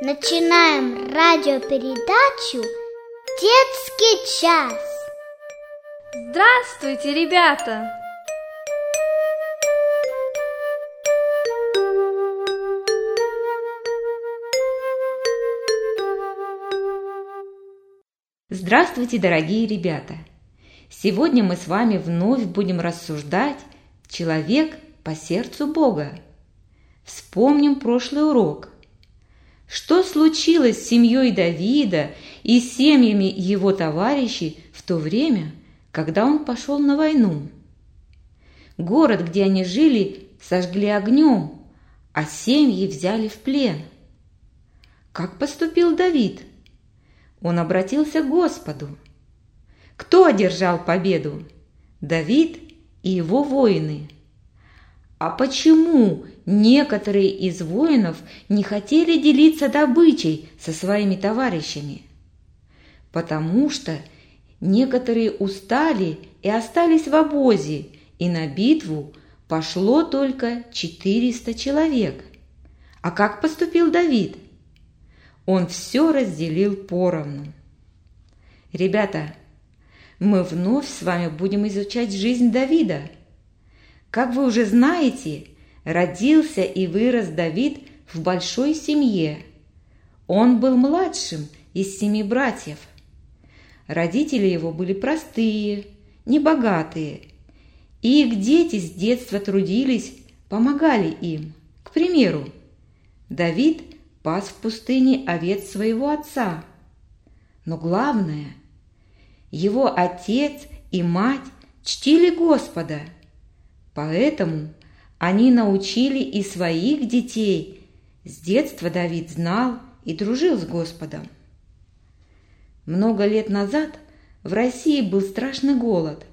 Начинаем радиопередачу «Детский час». Здравствуйте, ребята! Здравствуйте, дорогие ребята! Сегодня мы с вами вновь будем рассуждать «Человек по сердцу Бога». Вспомним прошлый урок. Что случилось с семьей Давида и семьями его товарищей в то время, когда он пошел на войну? Город, где они жили, сожгли огнем, а семьи взяли в плен. Как поступил Давид? Он обратился к Господу. Кто одержал победу? Давид и его воины. А почему некоторые из воинов не хотели делиться добычей со своими товарищами? Потому что некоторые устали и остались в обозе, и на битву пошло только 400 человек. А как поступил Давид? Он все разделил поровну. Ребята, мы вновь с вами будем изучать жизнь Давида – как вы уже знаете, родился и вырос Давид в большой семье. Он был младшим из семи братьев. Родители его были простые, небогатые, и их дети с детства трудились, помогали им. К примеру, Давид пас в пустыне овец своего отца. Но главное, его отец и мать чтили Господа – Поэтому они научили и своих детей. С детства Давид знал и дружил с Господом. Много лет назад в России был страшный голод,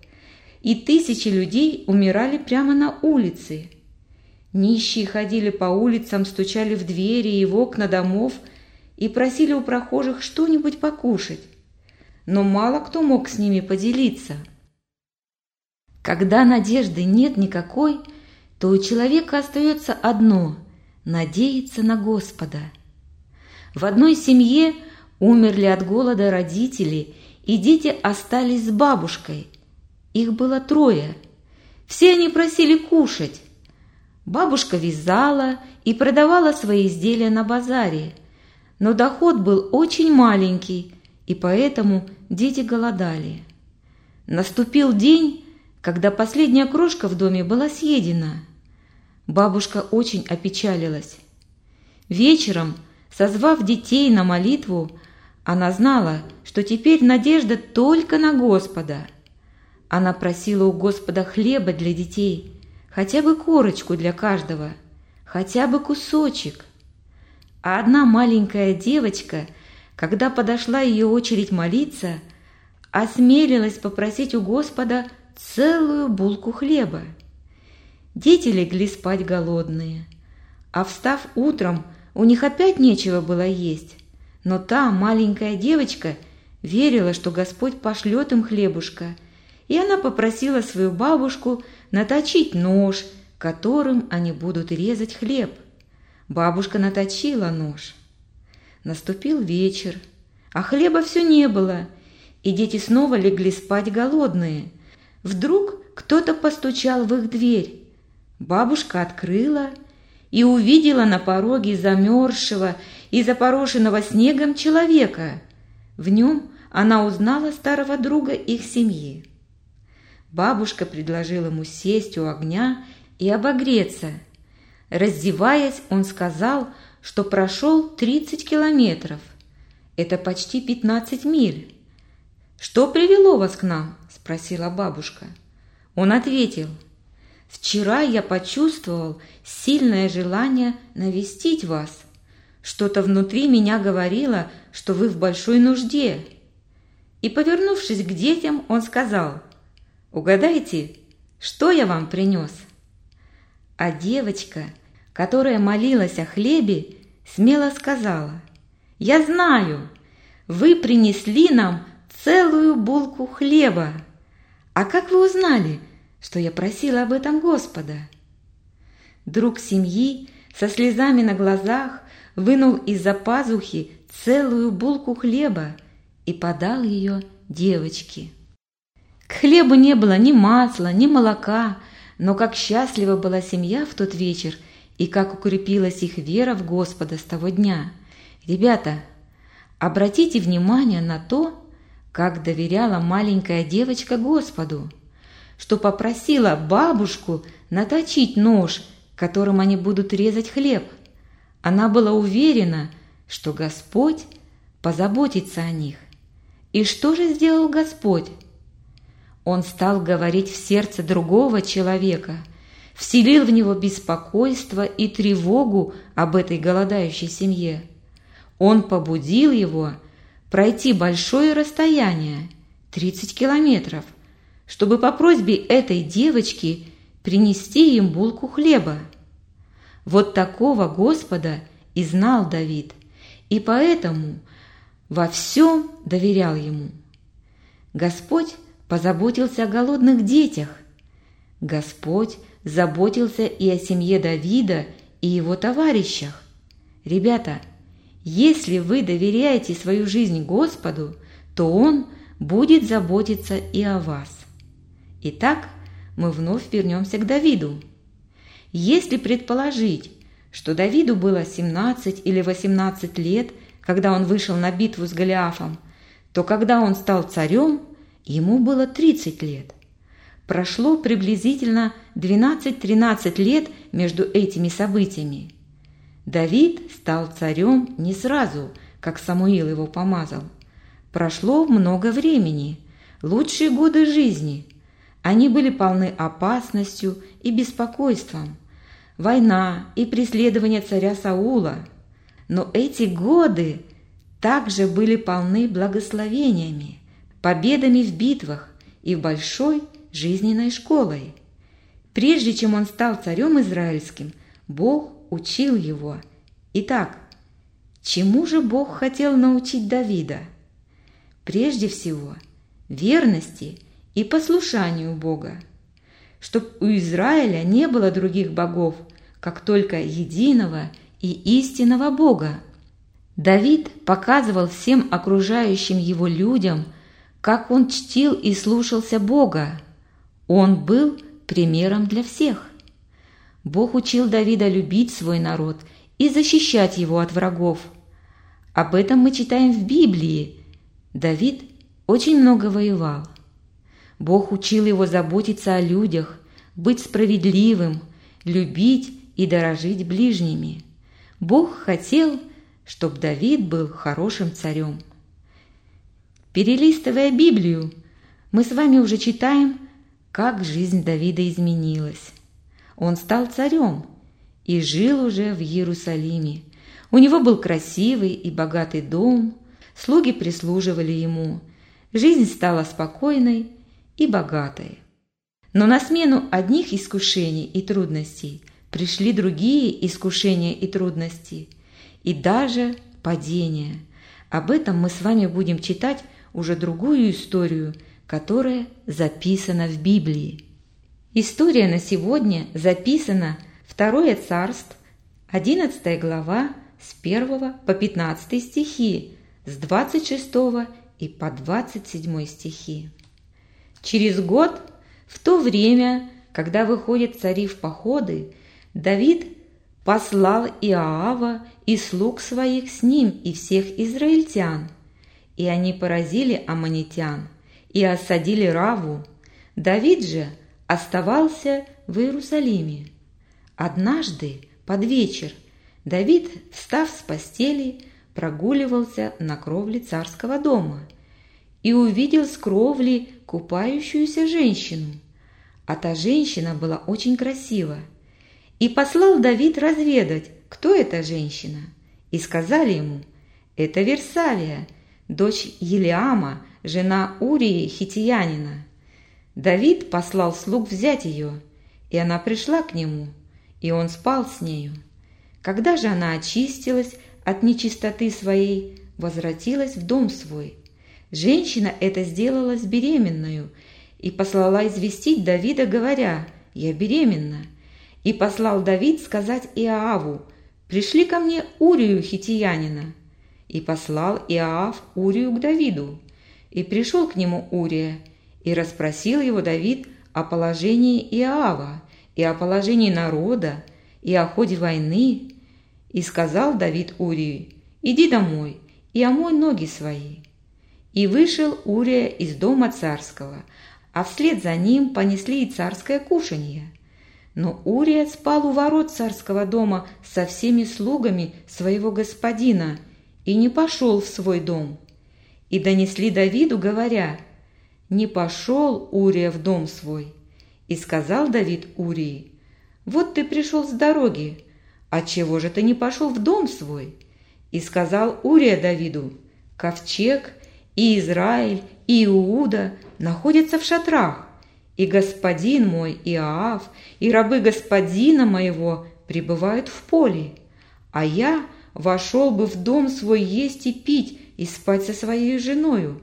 и тысячи людей умирали прямо на улице. Нищие ходили по улицам, стучали в двери и в окна домов и просили у прохожих что-нибудь покушать. Но мало кто мог с ними поделиться – когда надежды нет никакой, то у человека остается одно – надеяться на Господа. В одной семье умерли от голода родители, и дети остались с бабушкой. Их было трое. Все они просили кушать. Бабушка вязала и продавала свои изделия на базаре, но доход был очень маленький, и поэтому дети голодали. Наступил день, когда последняя крошка в доме была съедена. Бабушка очень опечалилась. Вечером, созвав детей на молитву, она знала, что теперь надежда только на Господа. Она просила у Господа хлеба для детей, хотя бы корочку для каждого, хотя бы кусочек. А одна маленькая девочка, когда подошла ее очередь молиться, осмелилась попросить у Господа целую булку хлеба. Дети легли спать голодные, а встав утром, у них опять нечего было есть. Но та маленькая девочка верила, что Господь пошлет им хлебушка, и она попросила свою бабушку наточить нож, которым они будут резать хлеб. Бабушка наточила нож. Наступил вечер, а хлеба все не было, и дети снова легли спать голодные. Вдруг кто-то постучал в их дверь. Бабушка открыла и увидела на пороге замерзшего и запорошенного снегом человека. В нем она узнала старого друга их семьи. Бабушка предложила ему сесть у огня и обогреться. Раздеваясь, он сказал, что прошел 30 километров. Это почти 15 миль. «Что привело вас к нам?» – спросила бабушка. Он ответил, «Вчера я почувствовал сильное желание навестить вас. Что-то внутри меня говорило, что вы в большой нужде». И, повернувшись к детям, он сказал, «Угадайте, что я вам принес?» А девочка, которая молилась о хлебе, смело сказала, «Я знаю, вы принесли нам целую булку хлеба. А как вы узнали, что я просила об этом Господа? Друг семьи со слезами на глазах вынул из-за пазухи целую булку хлеба и подал ее девочке. К хлебу не было ни масла, ни молока, но как счастлива была семья в тот вечер и как укрепилась их вера в Господа с того дня. Ребята, обратите внимание на то, как доверяла маленькая девочка Господу, что попросила бабушку наточить нож, которым они будут резать хлеб. Она была уверена, что Господь позаботится о них. И что же сделал Господь? Он стал говорить в сердце другого человека, вселил в него беспокойство и тревогу об этой голодающей семье. Он побудил его пройти большое расстояние, 30 километров, чтобы по просьбе этой девочки принести им булку хлеба. Вот такого Господа и знал Давид, и поэтому во всем доверял ему. Господь позаботился о голодных детях. Господь заботился и о семье Давида и его товарищах. Ребята, если вы доверяете свою жизнь Господу, то Он будет заботиться и о вас. Итак, мы вновь вернемся к Давиду. Если предположить, что Давиду было 17 или 18 лет – когда он вышел на битву с Голиафом, то когда он стал царем, ему было 30 лет. Прошло приблизительно 12-13 лет между этими событиями. Давид стал царем не сразу, как Самуил его помазал. Прошло много времени, лучшие годы жизни. Они были полны опасностью и беспокойством. Война и преследование царя Саула – но эти годы также были полны благословениями, победами в битвах и большой жизненной школой. Прежде чем он стал царем израильским, Бог учил его. Итак, чему же Бог хотел научить Давида? Прежде всего, верности и послушанию Бога, чтобы у Израиля не было других богов, как только единого и истинного Бога. Давид показывал всем окружающим его людям, как он чтил и слушался Бога. Он был примером для всех. Бог учил Давида любить свой народ и защищать его от врагов. Об этом мы читаем в Библии. Давид очень много воевал. Бог учил его заботиться о людях, быть справедливым, любить и дорожить ближними. Бог хотел, чтобы Давид был хорошим царем. Перелистывая Библию, мы с вами уже читаем, как жизнь Давида изменилась. Он стал царем и жил уже в Иерусалиме. У него был красивый и богатый дом, слуги прислуживали ему. Жизнь стала спокойной и богатой. Но на смену одних искушений и трудностей – пришли другие искушения и трудности, и даже падения. Об этом мы с вами будем читать уже другую историю, которая записана в Библии. История на сегодня записана Второе царство, 11 глава, с 1 по 15 стихи, с 26 и по 27 стихи. Через год, в то время, когда выходят цари в походы, Давид послал Иоава и слуг своих с ним и всех израильтян, и они поразили аммонитян и осадили Раву. Давид же оставался в Иерусалиме. Однажды под вечер Давид, встав с постели, прогуливался на кровле царского дома и увидел с кровли купающуюся женщину. А та женщина была очень красива – и послал Давид разведать, кто эта женщина. И сказали ему, это Версавия, дочь Елиама, жена Урии Хитиянина. Давид послал слуг взять ее, и она пришла к нему, и он спал с нею. Когда же она очистилась от нечистоты своей, возвратилась в дом свой. Женщина это сделала с беременную и послала известить Давида, говоря, «Я беременна». И послал Давид сказать Иоаву, пришли ко мне Урию хитиянина». И послал Иоав Урию к Давиду. И пришел к нему Урия, и расспросил его Давид о положении Иоава, и о положении народа, и о ходе войны. И сказал Давид Урии, «Иди домой и омой ноги свои». И вышел Урия из дома царского, а вслед за ним понесли и царское кушанье. Но Урия спал у ворот царского дома со всеми слугами своего господина и не пошел в свой дом. И донесли Давиду, говоря, «Не пошел Урия в дом свой». И сказал Давид Урии, «Вот ты пришел с дороги, а чего же ты не пошел в дом свой?» И сказал Урия Давиду, «Ковчег и Израиль, и Иуда находятся в шатрах, и господин мой Иоав, и рабы господина моего пребывают в поле, а я вошел бы в дом свой есть и пить, и спать со своей женою.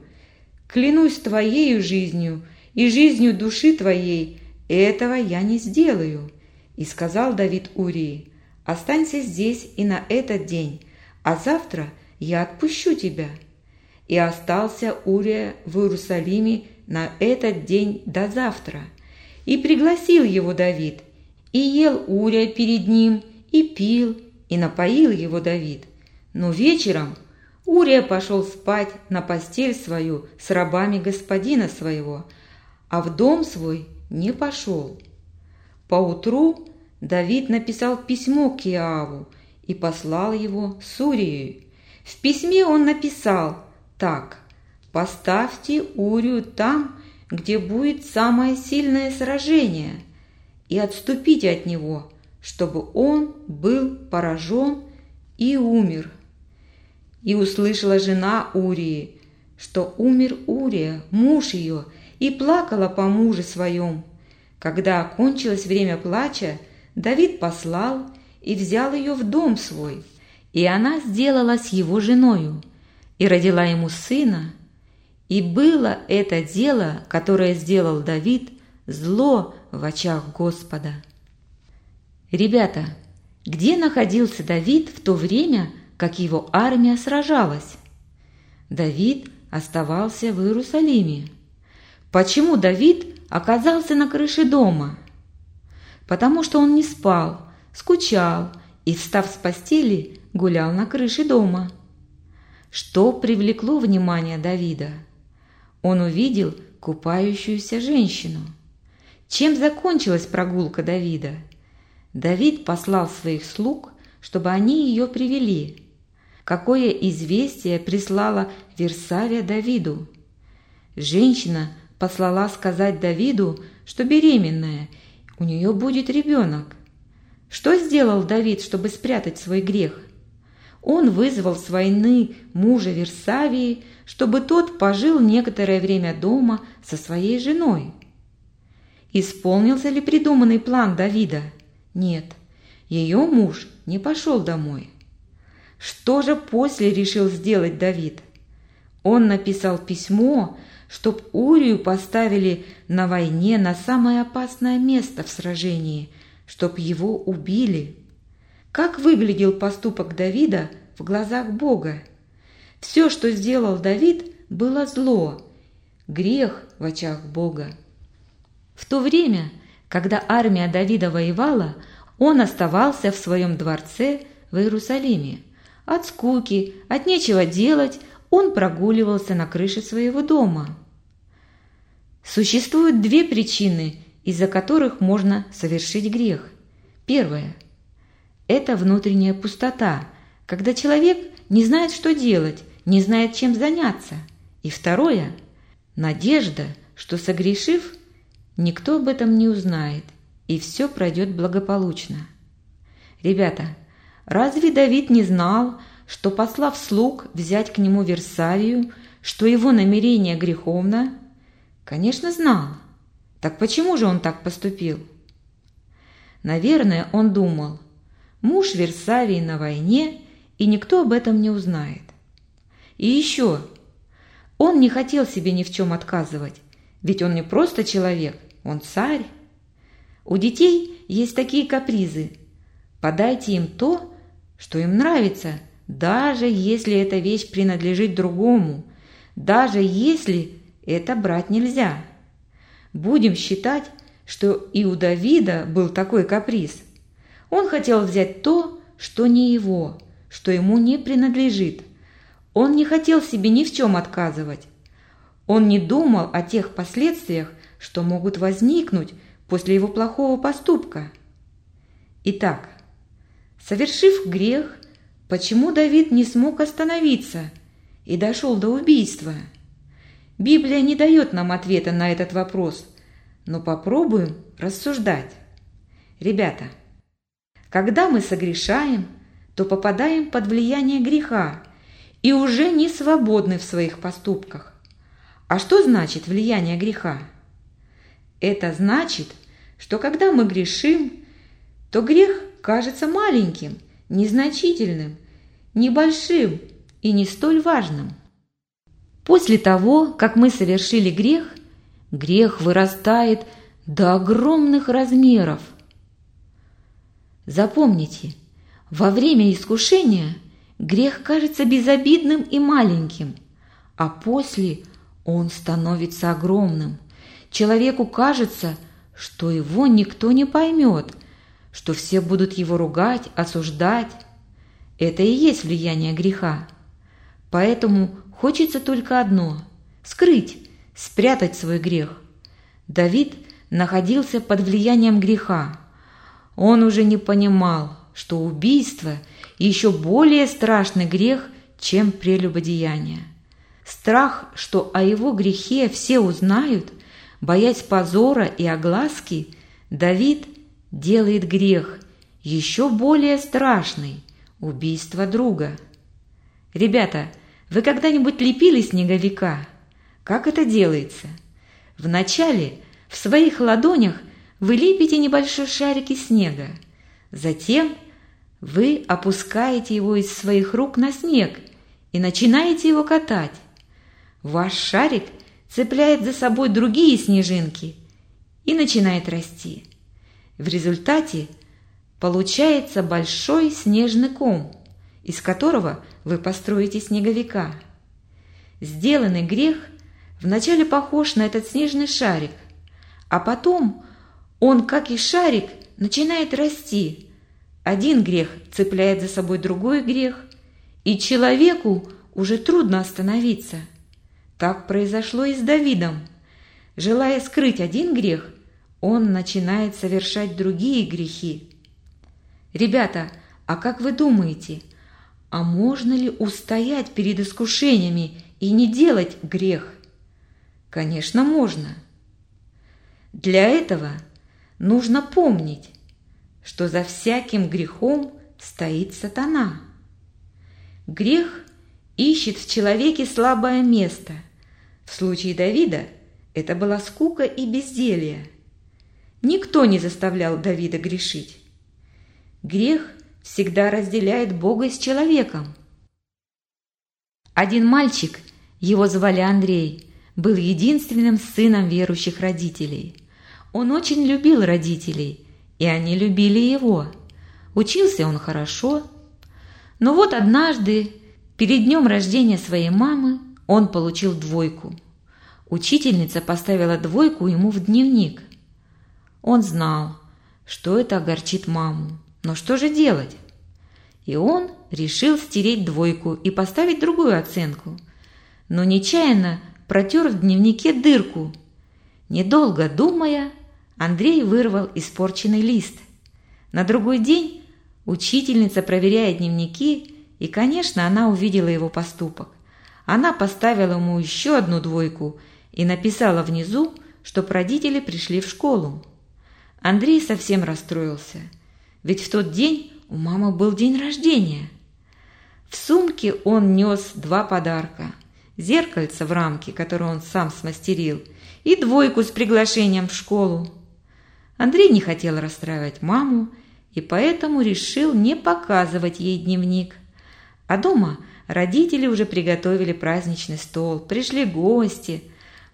Клянусь твоею жизнью и жизнью души твоей, этого я не сделаю». И сказал Давид Урии, «Останься здесь и на этот день, а завтра я отпущу тебя». И остался Урия в Иерусалиме на этот день до завтра. И пригласил его Давид, и ел Урия перед ним, и пил, и напоил его Давид. Но вечером Урия пошел спать на постель свою с рабами господина своего, а в дом свой не пошел. Поутру Давид написал письмо к Иаву и послал его с Урией. В письме он написал так «Поставьте Урию там, где будет самое сильное сражение, и отступите от него, чтобы он был поражен и умер». И услышала жена Урии, что умер Урия, муж ее, и плакала по муже своем. Когда окончилось время плача, Давид послал и взял ее в дом свой, и она сделалась его женою, и родила ему сына, и было это дело, которое сделал Давид, зло в очах Господа. Ребята, где находился Давид в то время, как его армия сражалась? Давид оставался в Иерусалиме. Почему Давид оказался на крыше дома? Потому что он не спал, скучал и, встав с постели, гулял на крыше дома. Что привлекло внимание Давида? Он увидел купающуюся женщину. Чем закончилась прогулка Давида? Давид послал своих слуг, чтобы они ее привели. Какое известие прислала Версавия Давиду? Женщина послала сказать Давиду, что беременная, у нее будет ребенок. Что сделал Давид, чтобы спрятать свой грех? Он вызвал с войны мужа Версавии, чтобы тот пожил некоторое время дома со своей женой. Исполнился ли придуманный план Давида? Нет, ее муж не пошел домой. Что же после решил сделать Давид? Он написал письмо, чтоб Урию поставили на войне на самое опасное место в сражении, чтоб его убили. Как выглядел поступок Давида в глазах Бога? Все, что сделал Давид, было зло, грех в очах Бога. В то время, когда армия Давида воевала, он оставался в своем дворце в Иерусалиме. От скуки, от нечего делать, он прогуливался на крыше своего дома. Существуют две причины, из-за которых можно совершить грех. Первое – это внутренняя пустота, когда человек не знает, что делать, не знает, чем заняться. И второе – надежда, что согрешив, никто об этом не узнает, и все пройдет благополучно. Ребята, разве Давид не знал, что, послав слуг взять к нему Версавию, что его намерение греховно – Конечно, знал. Так почему же он так поступил? Наверное, он думал, муж Версавии на войне, и никто об этом не узнает. И еще, он не хотел себе ни в чем отказывать, ведь он не просто человек, он царь. У детей есть такие капризы. Подайте им то, что им нравится, даже если эта вещь принадлежит другому, даже если это брать нельзя. Будем считать, что и у Давида был такой каприз. Он хотел взять то, что не его, что ему не принадлежит. Он не хотел себе ни в чем отказывать. Он не думал о тех последствиях, что могут возникнуть после его плохого поступка. Итак, совершив грех, почему Давид не смог остановиться и дошел до убийства? Библия не дает нам ответа на этот вопрос, но попробуем рассуждать. Ребята, когда мы согрешаем, то попадаем под влияние греха и уже не свободны в своих поступках. А что значит влияние греха? Это значит, что когда мы грешим, то грех кажется маленьким, незначительным, небольшим и не столь важным. После того, как мы совершили грех, грех вырастает до огромных размеров. Запомните, во время искушения грех кажется безобидным и маленьким, а после он становится огромным. Человеку кажется, что его никто не поймет, что все будут его ругать, осуждать. Это и есть влияние греха. Поэтому хочется только одно – скрыть, спрятать свой грех. Давид находился под влиянием греха. Он уже не понимал, что убийство – еще более страшный грех, чем прелюбодеяние. Страх, что о его грехе все узнают, боясь позора и огласки, Давид делает грех еще более страшный – убийство друга. Ребята, вы когда-нибудь лепили снеговика? Как это делается? Вначале в своих ладонях вы лепите небольшой шарик из снега. Затем вы опускаете его из своих рук на снег и начинаете его катать. Ваш шарик цепляет за собой другие снежинки и начинает расти. В результате получается большой снежный ком, из которого вы построите снеговика. Сделанный грех вначале похож на этот снежный шарик, а потом он, как и шарик, начинает расти. Один грех цепляет за собой другой грех, и человеку уже трудно остановиться. Так произошло и с Давидом. Желая скрыть один грех, он начинает совершать другие грехи. Ребята, а как вы думаете, а можно ли устоять перед искушениями и не делать грех? Конечно, можно. Для этого нужно помнить, что за всяким грехом стоит сатана. Грех ищет в человеке слабое место. В случае Давида это была скука и безделье. Никто не заставлял Давида грешить. Грех всегда разделяет Бога с человеком. Один мальчик, его звали Андрей, был единственным сыном верующих родителей. Он очень любил родителей, и они любили его. Учился он хорошо. Но вот однажды, перед днем рождения своей мамы, он получил двойку. Учительница поставила двойку ему в дневник – он знал, что это огорчит маму. Но что же делать? И он решил стереть двойку и поставить другую оценку. Но нечаянно протер в дневнике дырку. Недолго думая, Андрей вырвал испорченный лист. На другой день учительница проверяет дневники, и, конечно, она увидела его поступок. Она поставила ему еще одну двойку и написала внизу, чтоб родители пришли в школу. Андрей совсем расстроился, ведь в тот день у мамы был день рождения. В сумке он нес два подарка – зеркальце в рамке, которое он сам смастерил, и двойку с приглашением в школу. Андрей не хотел расстраивать маму и поэтому решил не показывать ей дневник. А дома родители уже приготовили праздничный стол, пришли гости.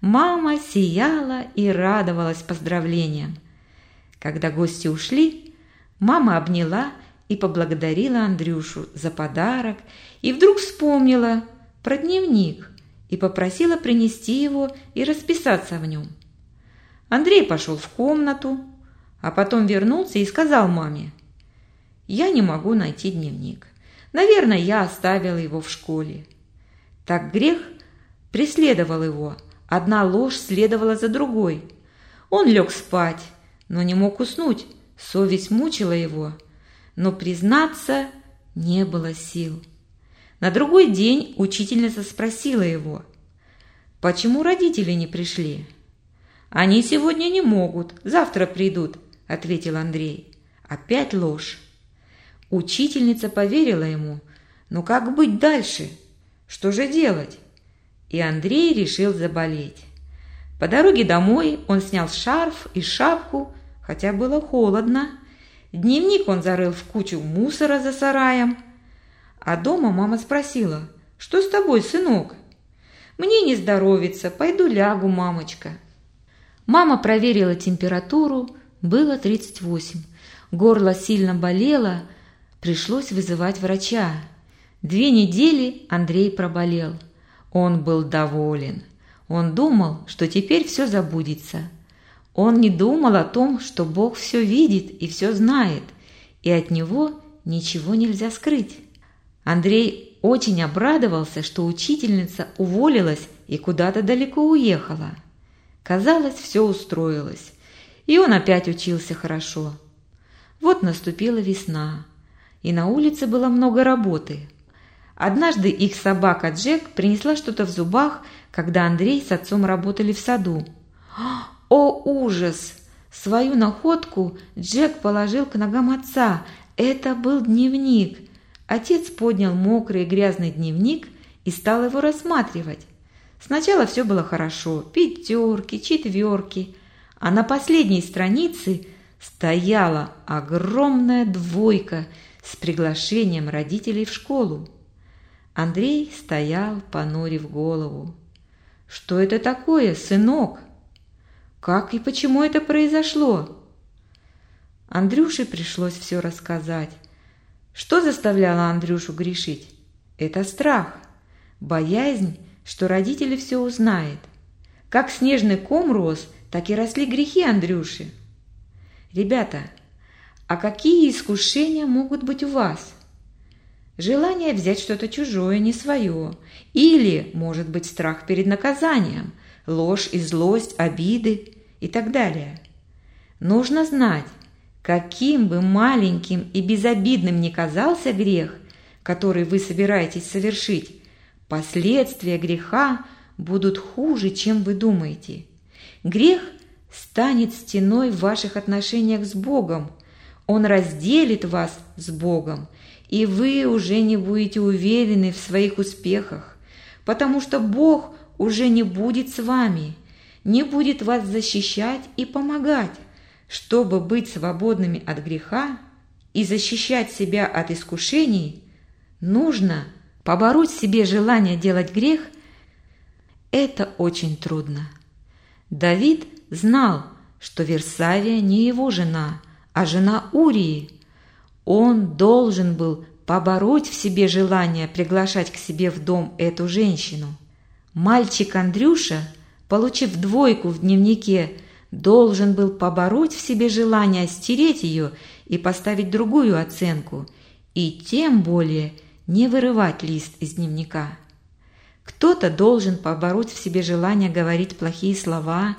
Мама сияла и радовалась поздравлениям. Когда гости ушли, мама обняла и поблагодарила Андрюшу за подарок, и вдруг вспомнила про дневник и попросила принести его и расписаться в нем. Андрей пошел в комнату, а потом вернулся и сказал маме, «Я не могу найти дневник. Наверное, я оставила его в школе». Так грех преследовал его, одна ложь следовала за другой. Он лег спать, но не мог уснуть, совесть мучила его, но признаться не было сил. На другой день учительница спросила его, «Почему родители не пришли?» «Они сегодня не могут, завтра придут», – ответил Андрей. Опять ложь. Учительница поверила ему. Но как быть дальше? Что же делать? И Андрей решил заболеть. По дороге домой он снял шарф и шапку, хотя было холодно. Дневник он зарыл в кучу мусора за сараем. А дома мама спросила, «Что с тобой, сынок?» «Мне не здоровится, пойду лягу, мамочка». Мама проверила температуру, было 38. Горло сильно болело, пришлось вызывать врача. Две недели Андрей проболел. Он был доволен. Он думал, что теперь все забудется. Он не думал о том, что Бог все видит и все знает, и от Него ничего нельзя скрыть. Андрей очень обрадовался, что учительница уволилась и куда-то далеко уехала. Казалось, все устроилось, и он опять учился хорошо. Вот наступила весна, и на улице было много работы. Однажды их собака Джек принесла что-то в зубах, когда Андрей с отцом работали в саду. О, ужас! Свою находку Джек положил к ногам отца. Это был дневник. Отец поднял мокрый и грязный дневник и стал его рассматривать. Сначала все было хорошо, пятерки, четверки, а на последней странице стояла огромная двойка с приглашением родителей в школу. Андрей стоял, понурив голову. «Что это такое, сынок? Как и почему это произошло?» Андрюше пришлось все рассказать. Что заставляло Андрюшу грешить? Это страх, боязнь что родители все узнают. Как снежный ком рос, так и росли грехи Андрюши. Ребята, а какие искушения могут быть у вас? Желание взять что-то чужое, не свое. Или, может быть, страх перед наказанием, ложь и злость, обиды и так далее. Нужно знать, каким бы маленьким и безобидным ни казался грех, который вы собираетесь совершить, Последствия греха будут хуже, чем вы думаете. Грех станет стеной в ваших отношениях с Богом. Он разделит вас с Богом, и вы уже не будете уверены в своих успехах, потому что Бог уже не будет с вами, не будет вас защищать и помогать. Чтобы быть свободными от греха и защищать себя от искушений, нужно – Побороть себе желание делать грех – это очень трудно. Давид знал, что Версавия не его жена, а жена Урии. Он должен был побороть в себе желание приглашать к себе в дом эту женщину. Мальчик Андрюша, получив двойку в дневнике, должен был побороть в себе желание стереть ее и поставить другую оценку, и тем более – не вырывать лист из дневника. Кто-то должен побороть в себе желание говорить плохие слова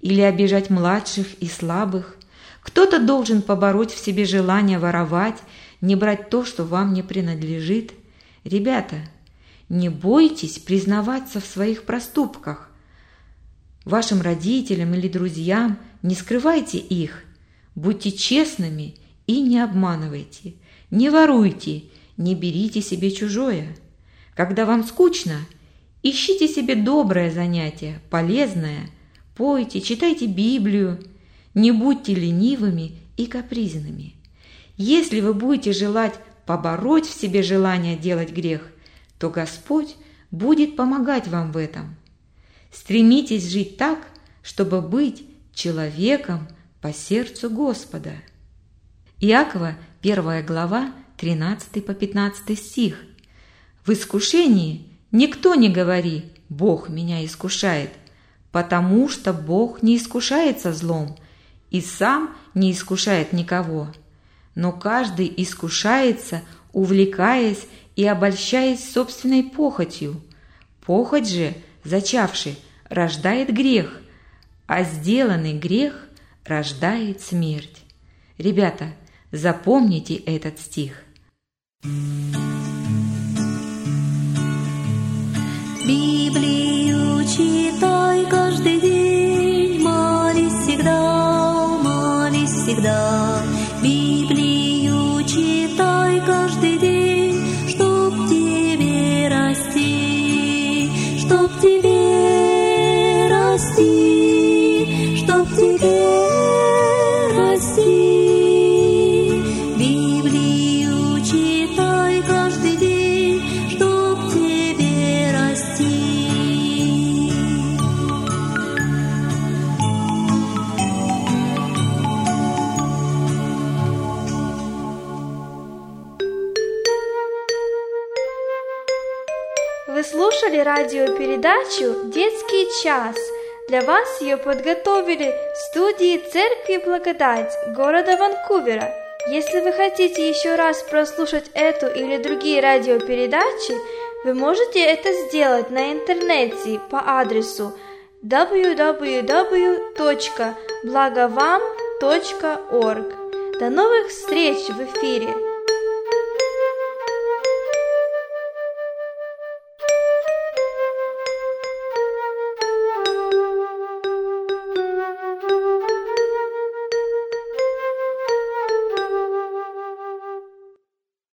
или обижать младших и слабых. Кто-то должен побороть в себе желание воровать, не брать то, что вам не принадлежит. Ребята, не бойтесь признаваться в своих проступках. Вашим родителям или друзьям не скрывайте их. Будьте честными и не обманывайте. Не воруйте не берите себе чужое. Когда вам скучно, ищите себе доброе занятие, полезное. Пойте, читайте Библию. Не будьте ленивыми и капризными. Если вы будете желать побороть в себе желание делать грех, то Господь будет помогать вам в этом. Стремитесь жить так, чтобы быть человеком по сердцу Господа. Иакова, 1 глава, 13 по 15 стих. В искушении никто не говори «Бог меня искушает», потому что Бог не искушается злом и сам не искушает никого. Но каждый искушается, увлекаясь и обольщаясь собственной похотью. Похоть же, зачавший, рождает грех, а сделанный грех рождает смерть. Ребята, запомните этот стих. Библию читай слушали радиопередачу «Детский час». Для вас ее подготовили студии Церкви Благодать города Ванкувера. Если вы хотите еще раз прослушать эту или другие радиопередачи, вы можете это сделать на интернете по адресу www.благовам.орг. До новых встреч в эфире!